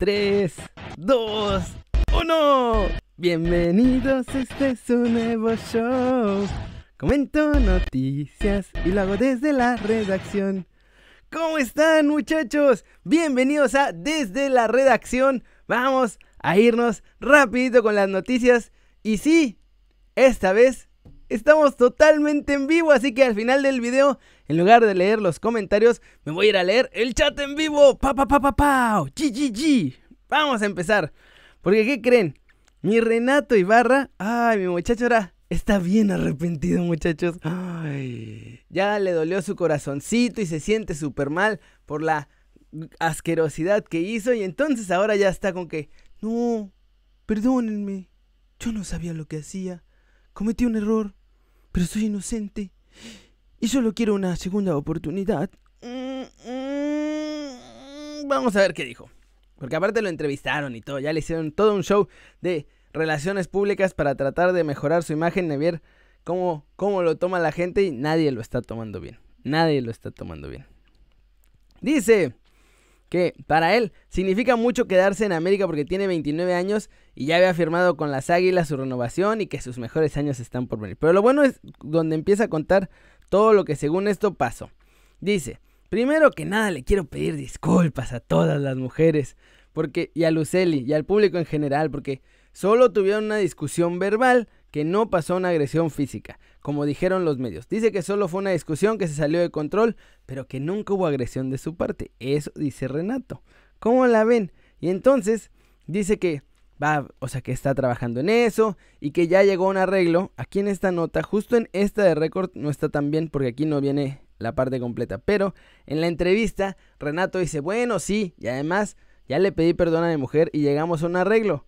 3, 2, 1. Bienvenidos, este es un nuevo show. Comento noticias y lo hago desde la redacción. ¿Cómo están muchachos? Bienvenidos a Desde la redacción. Vamos a irnos rapidito con las noticias. Y sí, esta vez estamos totalmente en vivo, así que al final del video, en lugar de leer los comentarios, me voy a ir a leer el chat en vivo. Pa pa pa pa pa. GGG. Vamos a empezar. Porque ¿qué creen? Mi Renato Ibarra, ay, mi muchacho ahora está bien arrepentido, muchachos. Ay, ya le dolió su corazoncito y se siente súper mal por la asquerosidad que hizo y entonces ahora ya está con que, no, perdónenme, yo no sabía lo que hacía, cometí un error, pero soy inocente y solo quiero una segunda oportunidad. Mm, mm, vamos a ver qué dijo. Porque aparte lo entrevistaron y todo, ya le hicieron todo un show de relaciones públicas para tratar de mejorar su imagen y ver cómo, cómo lo toma la gente y nadie lo está tomando bien. Nadie lo está tomando bien. Dice que para él significa mucho quedarse en América porque tiene 29 años y ya había firmado con las Águilas su renovación y que sus mejores años están por venir. Pero lo bueno es donde empieza a contar todo lo que según esto pasó. Dice, Primero que nada le quiero pedir disculpas a todas las mujeres, porque y a Luceli y al público en general, porque solo tuvieron una discusión verbal que no pasó una agresión física, como dijeron los medios. Dice que solo fue una discusión que se salió de control, pero que nunca hubo agresión de su parte. Eso dice Renato. ¿Cómo la ven? Y entonces dice que va, o sea, que está trabajando en eso y que ya llegó un arreglo. Aquí en esta nota, justo en esta de récord no está tan bien porque aquí no viene la parte completa. Pero en la entrevista, Renato dice, bueno, sí, y además ya le pedí perdón a mi mujer y llegamos a un arreglo.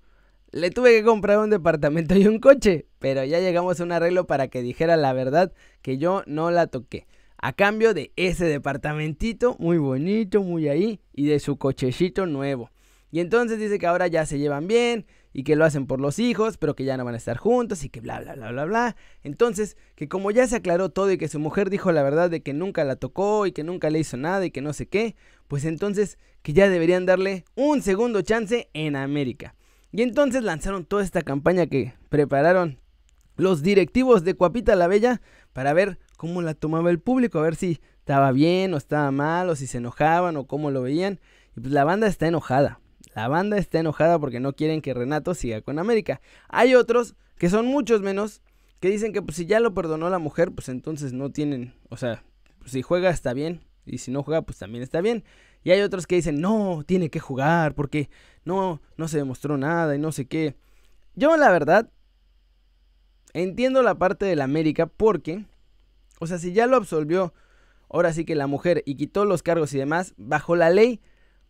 Le tuve que comprar un departamento y un coche, pero ya llegamos a un arreglo para que dijera la verdad que yo no la toqué. A cambio de ese departamentito muy bonito, muy ahí, y de su cochecito nuevo. Y entonces dice que ahora ya se llevan bien, y que lo hacen por los hijos, pero que ya no van a estar juntos y que bla, bla, bla, bla, bla. Entonces, que como ya se aclaró todo y que su mujer dijo la verdad de que nunca la tocó y que nunca le hizo nada y que no sé qué, pues entonces que ya deberían darle un segundo chance en América. Y entonces lanzaron toda esta campaña que prepararon los directivos de Cuapita la Bella para ver cómo la tomaba el público, a ver si estaba bien o estaba mal o si se enojaban o cómo lo veían. Y pues la banda está enojada. La banda está enojada porque no quieren que Renato siga con América. Hay otros, que son muchos menos, que dicen que pues, si ya lo perdonó la mujer, pues entonces no tienen, o sea, pues, si juega está bien, y si no juega, pues también está bien. Y hay otros que dicen, no, tiene que jugar porque no, no se demostró nada y no sé qué. Yo la verdad, entiendo la parte de la América porque, o sea, si ya lo absolvió, ahora sí que la mujer y quitó los cargos y demás, bajo la ley,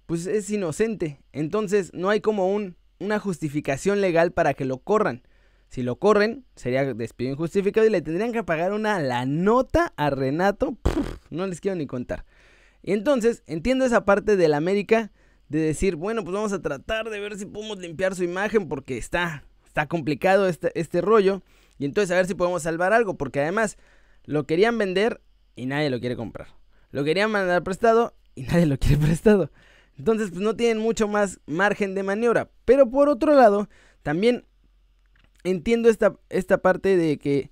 pues es inocente. Entonces no hay como un, una justificación legal para que lo corran. Si lo corren, sería despido injustificado y le tendrían que pagar una la nota a Renato. no les quiero ni contar. Y entonces entiendo esa parte de la América de decir, bueno, pues vamos a tratar de ver si podemos limpiar su imagen porque está, está complicado este, este rollo. Y entonces a ver si podemos salvar algo, porque además lo querían vender y nadie lo quiere comprar. Lo querían mandar prestado y nadie lo quiere prestado. Entonces, pues no tienen mucho más margen de maniobra. Pero por otro lado, también entiendo esta, esta parte de que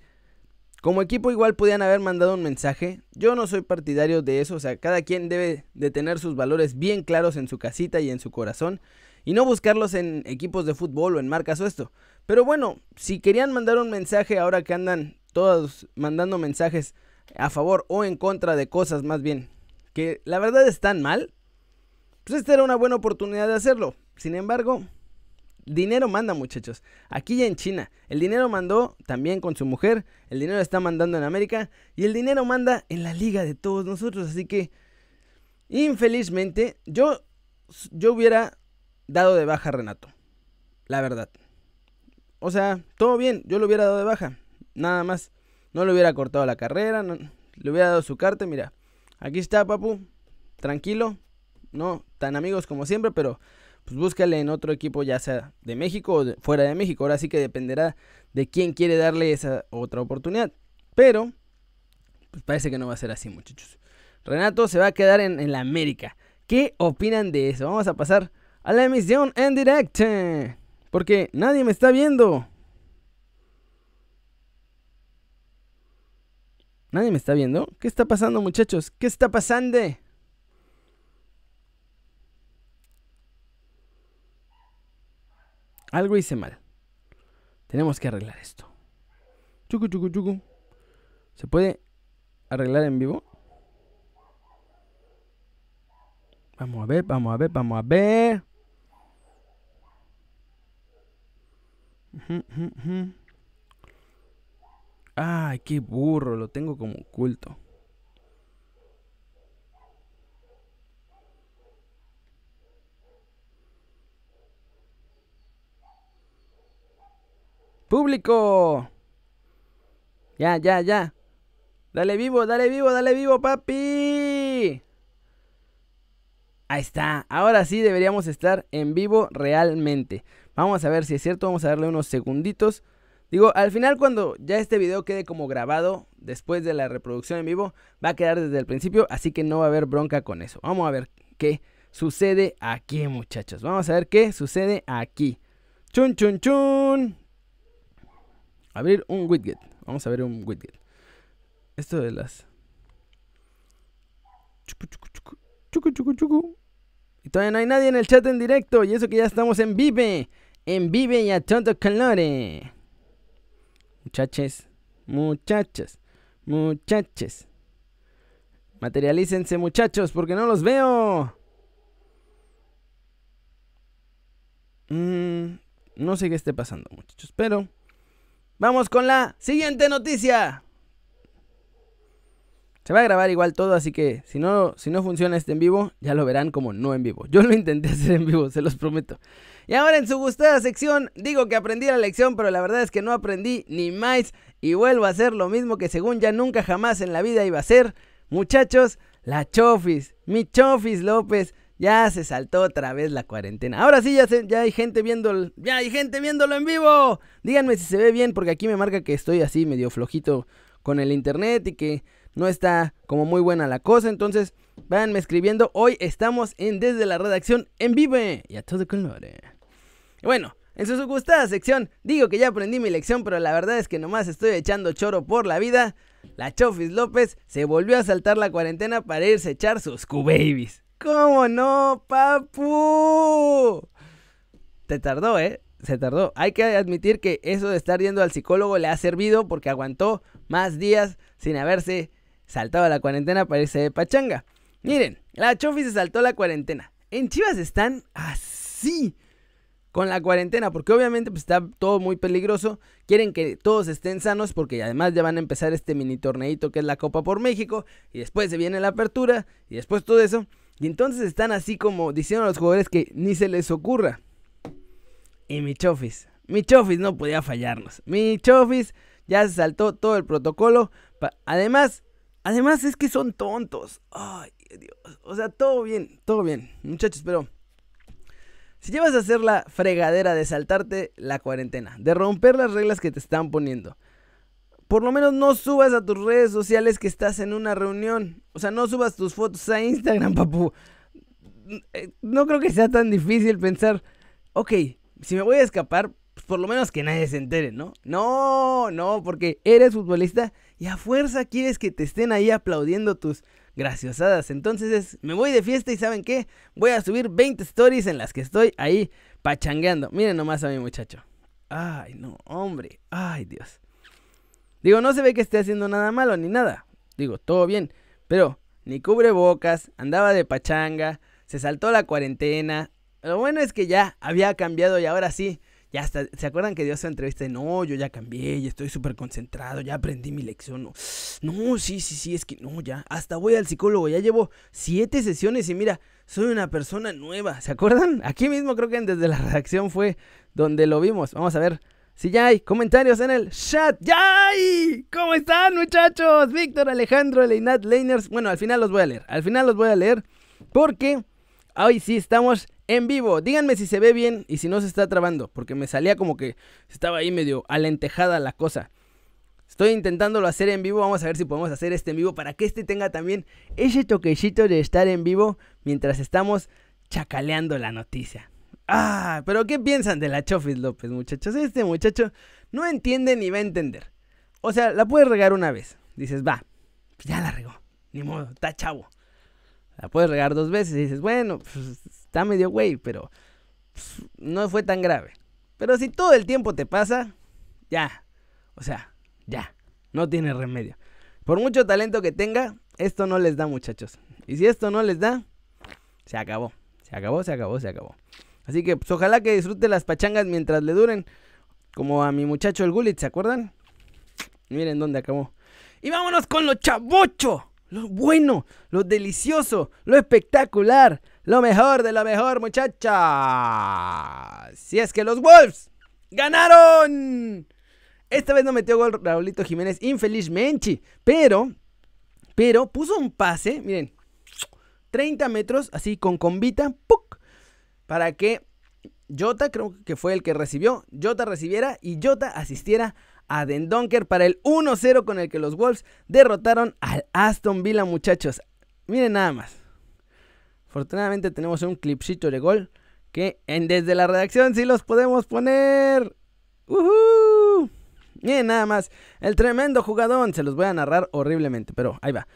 como equipo igual podían haber mandado un mensaje. Yo no soy partidario de eso. O sea, cada quien debe de tener sus valores bien claros en su casita y en su corazón. Y no buscarlos en equipos de fútbol o en marcas o esto. Pero bueno, si querían mandar un mensaje ahora que andan todos mandando mensajes a favor o en contra de cosas más bien que la verdad están mal, pues esta era una buena oportunidad de hacerlo. Sin embargo, dinero manda muchachos. Aquí ya en China, el dinero mandó también con su mujer, el dinero está mandando en América y el dinero manda en la liga de todos nosotros. Así que, infelizmente, yo, yo hubiera dado de baja a Renato. La verdad. O sea, todo bien, yo lo hubiera dado de baja. Nada más. No le hubiera cortado la carrera, le hubiera dado su carta. Mira, aquí está, papu. Tranquilo, no tan amigos como siempre, pero pues búscale en otro equipo, ya sea de México o fuera de México. Ahora sí que dependerá de quién quiere darle esa otra oportunidad. Pero, pues parece que no va a ser así, muchachos. Renato se va a quedar en, en la América. ¿Qué opinan de eso? Vamos a pasar a la emisión en directo. Porque nadie me está viendo. ¿Nadie me está viendo? ¿Qué está pasando, muchachos? ¿Qué está pasando? Algo hice mal. Tenemos que arreglar esto. Chucu, chucu, chucu. ¿Se puede arreglar en vivo? Vamos a ver, vamos a ver, vamos a ver. Ay, qué burro, lo tengo como oculto. Público. Ya, ya, ya. Dale vivo, dale vivo, dale vivo, papi. Ahí está. Ahora sí deberíamos estar en vivo realmente. Vamos a ver si es cierto. Vamos a darle unos segunditos. Digo, al final cuando ya este video quede como grabado después de la reproducción en vivo, va a quedar desde el principio, así que no va a haber bronca con eso. Vamos a ver qué sucede aquí, muchachos. Vamos a ver qué sucede aquí. Chun, chun, chun. Abrir un widget. Vamos a ver un widget. Esto de las... Chucu, chucu, chucu. Y todavía no hay nadie en el chat en directo. Y eso que ya estamos en Vive. En Vive y a todo calore. Muchaches. Muchachas. Muchaches. Materialícense muchachos porque no los veo. Mm, no sé qué esté pasando muchachos. Pero vamos con la siguiente noticia. Se va a grabar igual todo, así que si no, si no funciona este en vivo, ya lo verán como no en vivo. Yo lo intenté hacer en vivo, se los prometo. Y ahora en su gustada sección, digo que aprendí la lección, pero la verdad es que no aprendí ni más y vuelvo a hacer lo mismo que según ya nunca jamás en la vida iba a hacer. Muchachos, la Chofis, mi Chofis López, ya se saltó otra vez la cuarentena. Ahora sí, ya, hay gente viendo, ya hay gente viéndolo en vivo. Díganme si se ve bien, porque aquí me marca que estoy así medio flojito con el internet y que no está como muy buena la cosa. Entonces, váyanme escribiendo. Hoy estamos en Desde la Redacción en Vive y a todo color. Bueno, en su gustada sección, digo que ya aprendí mi lección, pero la verdad es que nomás estoy echando choro por la vida. La Chofis López se volvió a saltar la cuarentena para irse a echar sus Q-Babies. ¿Cómo no, papu? Te tardó, ¿eh? Se tardó. Hay que admitir que eso de estar yendo al psicólogo le ha servido porque aguantó más días sin haberse saltaba la cuarentena para irse de pachanga. Miren, la Chofi se saltó la cuarentena. En Chivas están así con la cuarentena, porque obviamente pues, está todo muy peligroso. Quieren que todos estén sanos, porque además ya van a empezar este mini torneito que es la Copa por México, y después se viene la apertura, y después todo eso. Y entonces están así como diciendo a los jugadores que ni se les ocurra. Y mi Chofis, mi Chofis no podía fallarnos. Mi Chofis ya se saltó todo el protocolo. Además, Además es que son tontos. Ay, Dios. O sea, todo bien, todo bien. Muchachos, pero... Si llevas a hacer la fregadera de saltarte la cuarentena, de romper las reglas que te están poniendo, por lo menos no subas a tus redes sociales que estás en una reunión. O sea, no subas tus fotos a Instagram, papu. Eh, no creo que sea tan difícil pensar, ok, si me voy a escapar, pues por lo menos que nadie se entere, ¿no? No, no, porque eres futbolista y a fuerza quieres que te estén ahí aplaudiendo tus graciosadas. Entonces es, me voy de fiesta y ¿saben qué? Voy a subir 20 stories en las que estoy ahí pachangueando. Miren nomás a mi muchacho. Ay, no, hombre. Ay, Dios. Digo, no se ve que esté haciendo nada malo ni nada. Digo, todo bien. Pero ni cubre bocas, andaba de pachanga, se saltó la cuarentena. Lo bueno es que ya había cambiado y ahora sí ya hasta, ¿se acuerdan que dio su entrevista? no, yo ya cambié, y estoy súper concentrado, ya aprendí mi lección. No, no, sí, sí, sí, es que no, ya. Hasta voy al psicólogo, ya llevo siete sesiones y mira, soy una persona nueva. ¿Se acuerdan? Aquí mismo creo que desde la redacción fue donde lo vimos. Vamos a ver si ya hay comentarios en el chat. ¡Ya hay! ¿Cómo están, muchachos? Víctor, Alejandro, Leinat, Leiners. Bueno, al final los voy a leer. Al final los voy a leer porque hoy sí estamos en vivo. Díganme si se ve bien y si no se está trabando, porque me salía como que estaba ahí medio alentejada la cosa. Estoy intentándolo hacer en vivo, vamos a ver si podemos hacer este en vivo para que este tenga también ese toquecito de estar en vivo mientras estamos chacaleando la noticia. Ah, pero ¿qué piensan de la Chofis López, muchachos? Este muchacho no entiende ni va a entender. O sea, la puedes regar una vez. Dices, va, pues ya la regó. Ni modo, está chavo. La puedes regar dos veces y dices, bueno, pues, está medio güey, pero pues, no fue tan grave. Pero si todo el tiempo te pasa, ya. O sea, ya. No tiene remedio. Por mucho talento que tenga, esto no les da, muchachos. Y si esto no les da, se acabó. Se acabó, se acabó, se acabó. Así que pues, ojalá que disfrute las pachangas mientras le duren. Como a mi muchacho el Gullit, ¿se acuerdan? Miren dónde acabó. Y vámonos con lo chabocho. Lo bueno, lo delicioso, lo espectacular, lo mejor de lo mejor, muchacha. Si es que los Wolves ganaron. Esta vez no metió gol Raulito Jiménez, infelizmente. Pero, pero puso un pase, miren, 30 metros, así con combita, ¡puc! Para que Jota, creo que fue el que recibió, Jota recibiera y Jota asistiera a Den Donker para el 1-0 con el que los Wolves derrotaron al Aston Villa, muchachos. Miren nada más. Afortunadamente tenemos un clipcito de gol que en, desde la redacción sí los podemos poner. ¡Uhú! Miren nada más. El tremendo jugadón. Se los voy a narrar horriblemente, pero ahí va.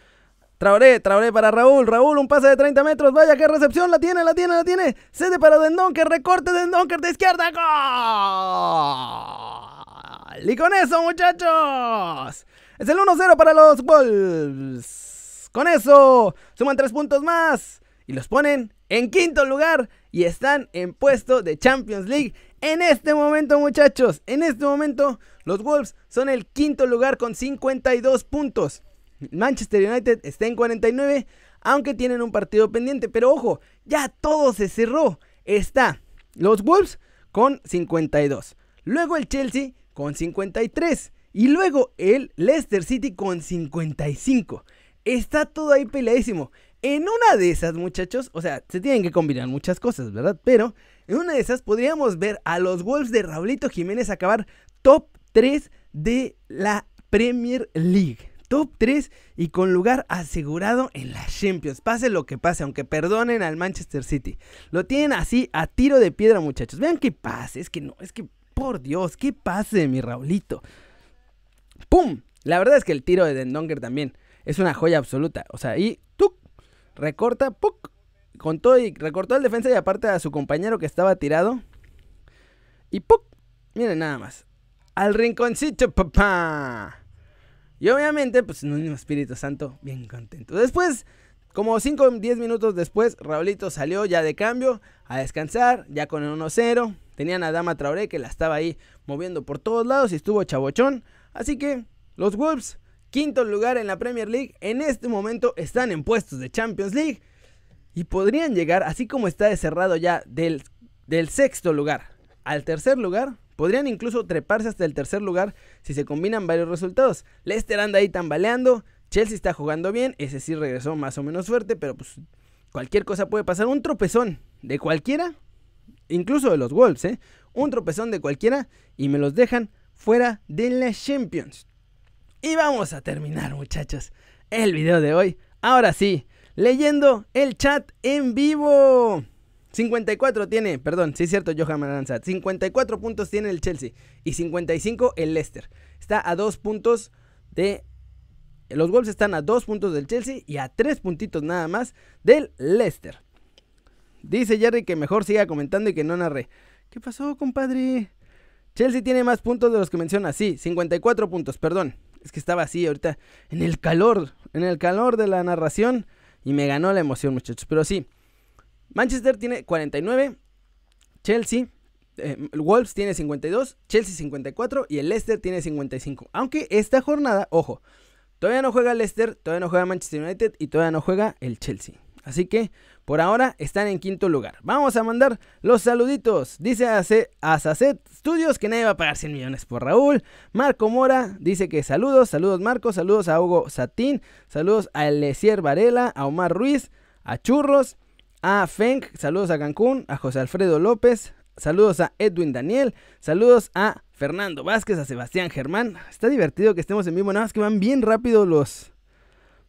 Traoré, Traoré para Raúl. Raúl, un pase de 30 metros. Vaya, qué recepción. La tiene, la tiene, la tiene. Cede para Dendonker. Recorte Dendonker de izquierda. ¡Gol! Y con eso, muchachos. Es el 1-0 para los Wolves. Con eso, suman 3 puntos más. Y los ponen en quinto lugar. Y están en puesto de Champions League. En este momento, muchachos. En este momento, los Wolves son el quinto lugar con 52 puntos. Manchester United está en 49, aunque tienen un partido pendiente. Pero ojo, ya todo se cerró. Está los Wolves con 52. Luego el Chelsea con 53. Y luego el Leicester City con 55. Está todo ahí peleadísimo. En una de esas, muchachos, o sea, se tienen que combinar muchas cosas, ¿verdad? Pero en una de esas podríamos ver a los Wolves de Raulito Jiménez acabar top 3 de la Premier League top 3 y con lugar asegurado en la Champions. Pase lo que pase, aunque perdonen al Manchester City. Lo tienen así a tiro de piedra, muchachos. Vean qué pase, es que no, es que por Dios, qué pase, mi Raulito. ¡Pum! La verdad es que el tiro de Dendonger también es una joya absoluta. O sea, ahí, ¡tuc! Recorta, ¡puc! Con todo y recortó al defensa y aparte a su compañero que estaba tirado. Y ¡puc! Miren nada más. Al rinconcito, papá. Y obviamente, pues en un Espíritu Santo, bien contento. Después, como 5 o 10 minutos después, Raulito salió ya de cambio a descansar, ya con el 1-0. Tenían a Dama Traoré que la estaba ahí moviendo por todos lados y estuvo chabochón. Así que los Wolves, quinto lugar en la Premier League, en este momento están en puestos de Champions League. Y podrían llegar, así como está cerrado ya del, del sexto lugar al tercer lugar, Podrían incluso treparse hasta el tercer lugar si se combinan varios resultados. Leicester anda ahí tambaleando, Chelsea está jugando bien, ese sí regresó más o menos fuerte, pero pues cualquier cosa puede pasar. Un tropezón de cualquiera, incluso de los Wolves, ¿eh? Un tropezón de cualquiera y me los dejan fuera de la Champions. Y vamos a terminar, muchachos, el video de hoy. Ahora sí, leyendo el chat en vivo. 54 tiene, perdón, sí es cierto, Johan Maranzat. 54 puntos tiene el Chelsea y 55 el Leicester. Está a dos puntos de. Los Wolves están a dos puntos del Chelsea y a tres puntitos nada más del Leicester. Dice Jerry que mejor siga comentando y que no narre. ¿Qué pasó, compadre? Chelsea tiene más puntos de los que menciona. Sí, 54 puntos, perdón. Es que estaba así ahorita en el calor, en el calor de la narración y me ganó la emoción, muchachos. Pero sí, Manchester tiene 49, Chelsea, eh, Wolves tiene 52, Chelsea 54 y el Leicester tiene 55. Aunque esta jornada, ojo, todavía no juega el Leicester, todavía no juega Manchester United y todavía no juega el Chelsea. Así que por ahora están en quinto lugar. Vamos a mandar los saluditos. Dice a, Sacet Studios que nadie va a pagar 100 millones por Raúl. Marco Mora dice que saludos, saludos Marco, saludos a Hugo Satín, saludos a Elesier Varela, a Omar Ruiz, a Churros, a Feng, saludos a Cancún, a José Alfredo López, saludos a Edwin Daniel, saludos a Fernando Vázquez, a Sebastián Germán. Está divertido que estemos en vivo, nada más que van bien rápido los,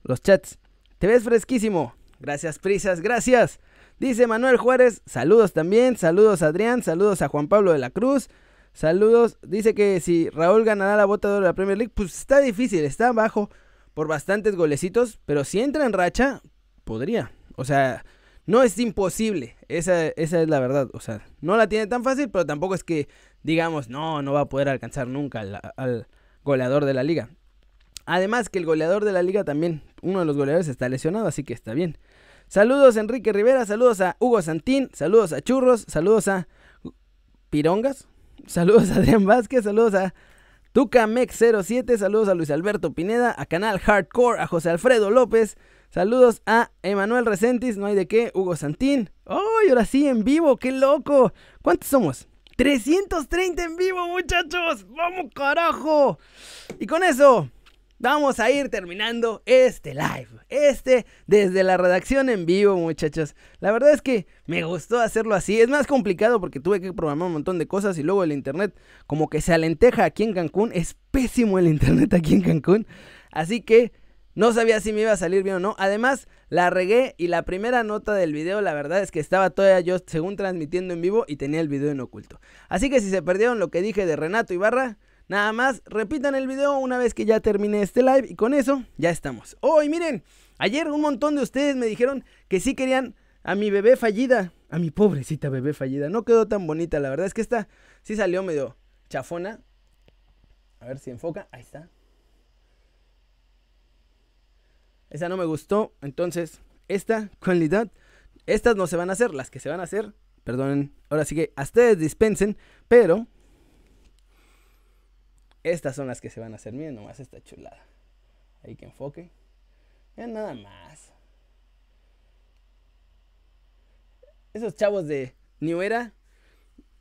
los chats. Te ves fresquísimo. Gracias, prisas, gracias. Dice Manuel Juárez, saludos también, saludos a Adrián, saludos a Juan Pablo de la Cruz, saludos. Dice que si Raúl ganará la bota de la Premier League, pues está difícil, está abajo por bastantes golecitos, pero si entra en racha, podría. O sea, no es imposible, esa, esa es la verdad. O sea, no la tiene tan fácil, pero tampoco es que digamos, no, no va a poder alcanzar nunca al, goleador de la liga. Además que el goleador de la liga también, uno de los goleadores está lesionado, así que está bien. Saludos a Enrique Rivera, saludos a Hugo Santín, saludos a Churros, saludos a Pirongas, saludos a Adrián Vázquez, saludos a Tucamex07, saludos a Luis Alberto Pineda, a Canal Hardcore, a José Alfredo López, saludos a Emanuel Resentis, no hay de qué, Hugo Santín. ¡Ay, ahora sí, en vivo! ¡Qué loco! ¿Cuántos somos? 330 en vivo, muchachos. ¡Vamos, carajo! Y con eso, Vamos a ir terminando este live. Este desde la redacción en vivo, muchachos. La verdad es que me gustó hacerlo así. Es más complicado porque tuve que programar un montón de cosas y luego el internet como que se alenteja aquí en Cancún. Es pésimo el internet aquí en Cancún. Así que no sabía si me iba a salir bien o no. Además, la regué y la primera nota del video, la verdad es que estaba todavía yo según transmitiendo en vivo y tenía el video en oculto. Así que si se perdieron lo que dije de Renato Ibarra, Nada más, repitan el video una vez que ya termine este live y con eso ya estamos. Oh, miren, ayer un montón de ustedes me dijeron que sí querían a mi bebé fallida, a mi pobrecita bebé fallida. No quedó tan bonita, la verdad es que esta sí salió medio chafona. A ver si enfoca, ahí está. Esa no me gustó, entonces esta cualidad, estas no se van a hacer, las que se van a hacer, perdonen, ahora sí que a ustedes dispensen, pero estas son las que se van a hacer. Miren nomás esta chulada. Ahí que enfoque. Vean nada más. Esos chavos de New Era.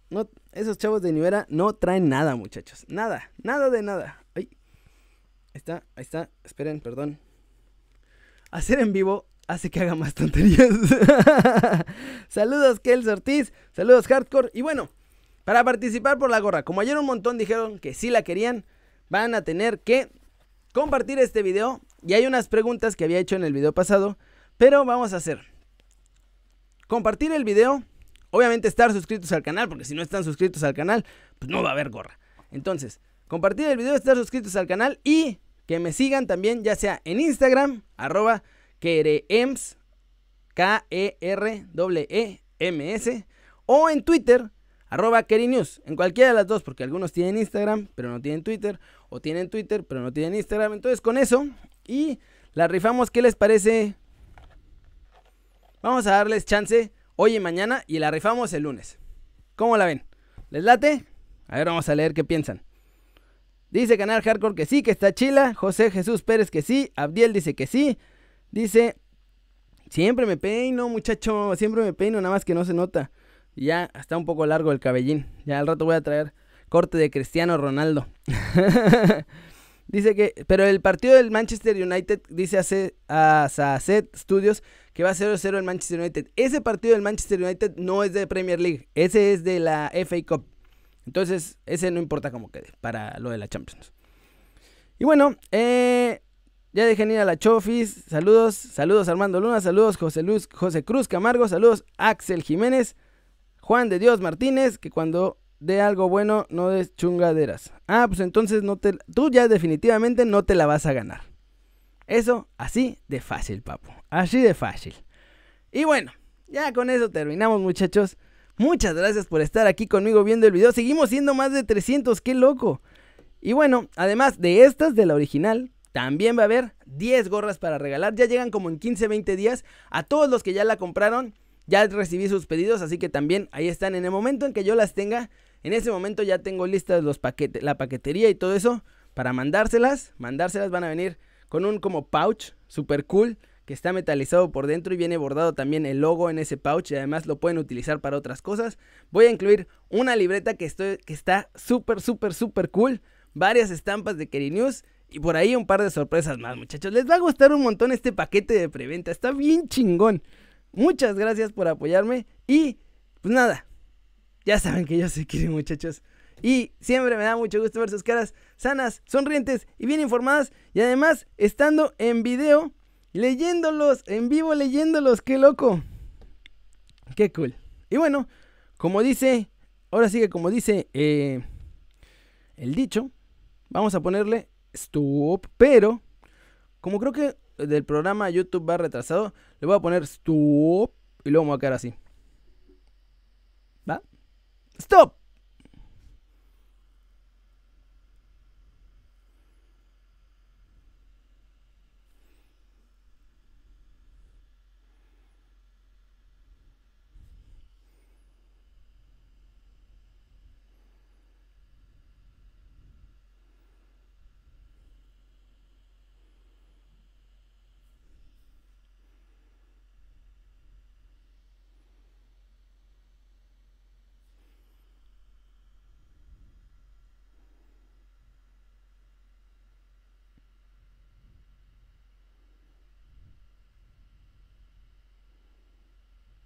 No, esos chavos de New no traen nada, muchachos. Nada, nada de nada. Ahí está, ahí está. Esperen, perdón. Hacer en vivo hace que haga más tonterías. saludos, Kels Ortiz. Saludos, Hardcore. Y bueno, para participar por la gorra, como ayer un montón dijeron que sí la querían, van a tener que compartir este video. Y hay unas preguntas que había hecho en el video pasado, pero vamos a hacer. Compartir el video, obviamente estar suscritos al canal, porque si no están suscritos al canal, pues no va a haber gorra. Entonces, compartir el video, estar suscritos al canal y que me sigan también, ya sea en Instagram, arroba kerems, K-E-R-E-M-S, o en Twitter, arroba News, en cualquiera de las dos, porque algunos tienen Instagram, pero no tienen Twitter, o tienen Twitter, pero no tienen Instagram. Entonces con eso, y la rifamos, ¿qué les parece? Vamos a darles chance hoy y mañana, y la rifamos el lunes. ¿Cómo la ven? ¿Les late? A ver, vamos a leer qué piensan. Dice Canal Hardcore que sí, que está chila. José Jesús Pérez que sí. Abdiel dice que sí. Dice, siempre me peino, muchacho, siempre me peino, nada más que no se nota ya está un poco largo el cabellín. Ya al rato voy a traer corte de Cristiano Ronaldo. dice que, pero el partido del Manchester United dice a Sasset Studios que va a 0-0 el Manchester United. Ese partido del Manchester United no es de Premier League, ese es de la FA Cup. Entonces, ese no importa cómo quede para lo de la Champions. Y bueno, eh, ya dejen ir a la Chofis. Saludos, saludos Armando Luna, saludos José, Luz, José Cruz Camargo, saludos Axel Jiménez. Juan de Dios Martínez, que cuando dé algo bueno no des chungaderas. Ah, pues entonces no te, tú ya definitivamente no te la vas a ganar. Eso así de fácil, papu. Así de fácil. Y bueno, ya con eso terminamos, muchachos. Muchas gracias por estar aquí conmigo viendo el video. Seguimos siendo más de 300, qué loco. Y bueno, además de estas, de la original, también va a haber 10 gorras para regalar. Ya llegan como en 15, 20 días. A todos los que ya la compraron, ya recibí sus pedidos, así que también ahí están. En el momento en que yo las tenga, en ese momento ya tengo listas los paquetes, la paquetería y todo eso para mandárselas. Mandárselas van a venir con un como pouch super cool que está metalizado por dentro y viene bordado también el logo en ese pouch y además lo pueden utilizar para otras cosas. Voy a incluir una libreta que, estoy, que está súper, súper, súper cool. Varias estampas de Keri News y por ahí un par de sorpresas más, muchachos. Les va a gustar un montón este paquete de preventa. Está bien chingón. Muchas gracias por apoyarme y pues nada, ya saben que yo sé quieren muchachos. Y siempre me da mucho gusto ver sus caras sanas, sonrientes y bien informadas. Y además, estando en video, leyéndolos, en vivo leyéndolos, qué loco. Qué cool. Y bueno, como dice, ahora sí que como dice eh, el dicho, vamos a ponerle stop, pero como creo que del programa YouTube va retrasado, le voy a poner stop y luego voy a quedar así. ¿Va? Stop.